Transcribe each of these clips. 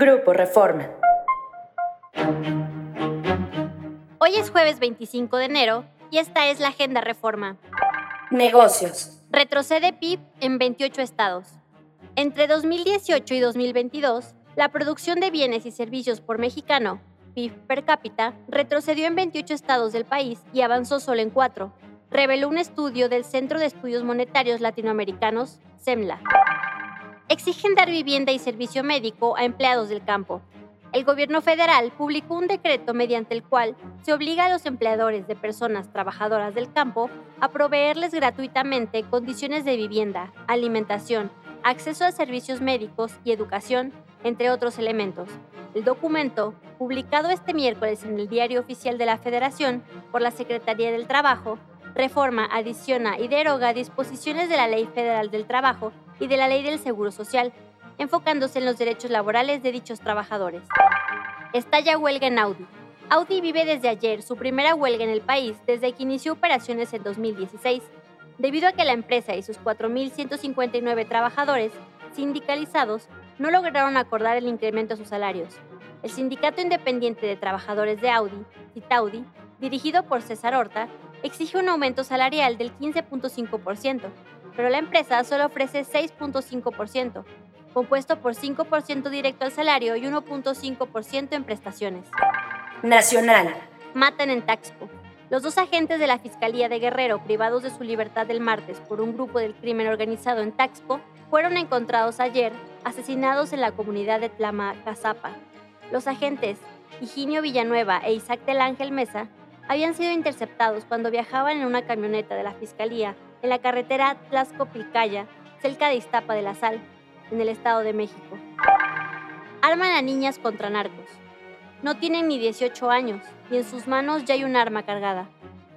Grupo Reforma. Hoy es jueves 25 de enero y esta es la Agenda Reforma. Negocios. Retrocede PIB en 28 estados. Entre 2018 y 2022, la producción de bienes y servicios por mexicano, PIB per cápita, retrocedió en 28 estados del país y avanzó solo en 4, reveló un estudio del Centro de Estudios Monetarios Latinoamericanos, CEMLA. Exigen dar vivienda y servicio médico a empleados del campo. El gobierno federal publicó un decreto mediante el cual se obliga a los empleadores de personas trabajadoras del campo a proveerles gratuitamente condiciones de vivienda, alimentación, acceso a servicios médicos y educación, entre otros elementos. El documento, publicado este miércoles en el Diario Oficial de la Federación por la Secretaría del Trabajo, reforma, adiciona y deroga disposiciones de la Ley Federal del Trabajo y de la Ley del Seguro Social, enfocándose en los derechos laborales de dichos trabajadores. Estalla huelga en Audi. Audi vive desde ayer su primera huelga en el país desde que inició operaciones en 2016, debido a que la empresa y sus 4.159 trabajadores sindicalizados no lograron acordar el incremento a sus salarios. El Sindicato Independiente de Trabajadores de Audi, Citaudi, dirigido por César Horta, exige un aumento salarial del 15.5%, pero la empresa solo ofrece 6.5%, compuesto por 5% directo al salario y 1.5% en prestaciones. Nacional. Matan en Taxpo. Los dos agentes de la Fiscalía de Guerrero, privados de su libertad el martes por un grupo del crimen organizado en Taxpo, fueron encontrados ayer asesinados en la comunidad de Tlamacazapa. Los agentes Higinio Villanueva e Isaac del Ángel Mesa habían sido interceptados cuando viajaban en una camioneta de la Fiscalía en la carretera Tlaxco-Pilcaya, cerca de Iztapa de la Sal, en el Estado de México. Arman a niñas contra narcos. No tienen ni 18 años y en sus manos ya hay un arma cargada.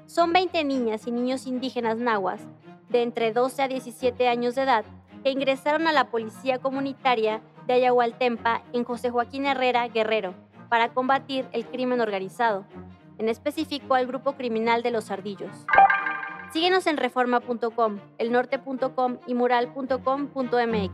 Son 20 niñas y niños indígenas nahuas de entre 12 a 17 años de edad que ingresaron a la policía comunitaria de Ayahualtempa en José Joaquín Herrera Guerrero para combatir el crimen organizado, en específico al grupo criminal de los ardillos. Síguenos en reforma.com, elnorte.com y mural.com.mx.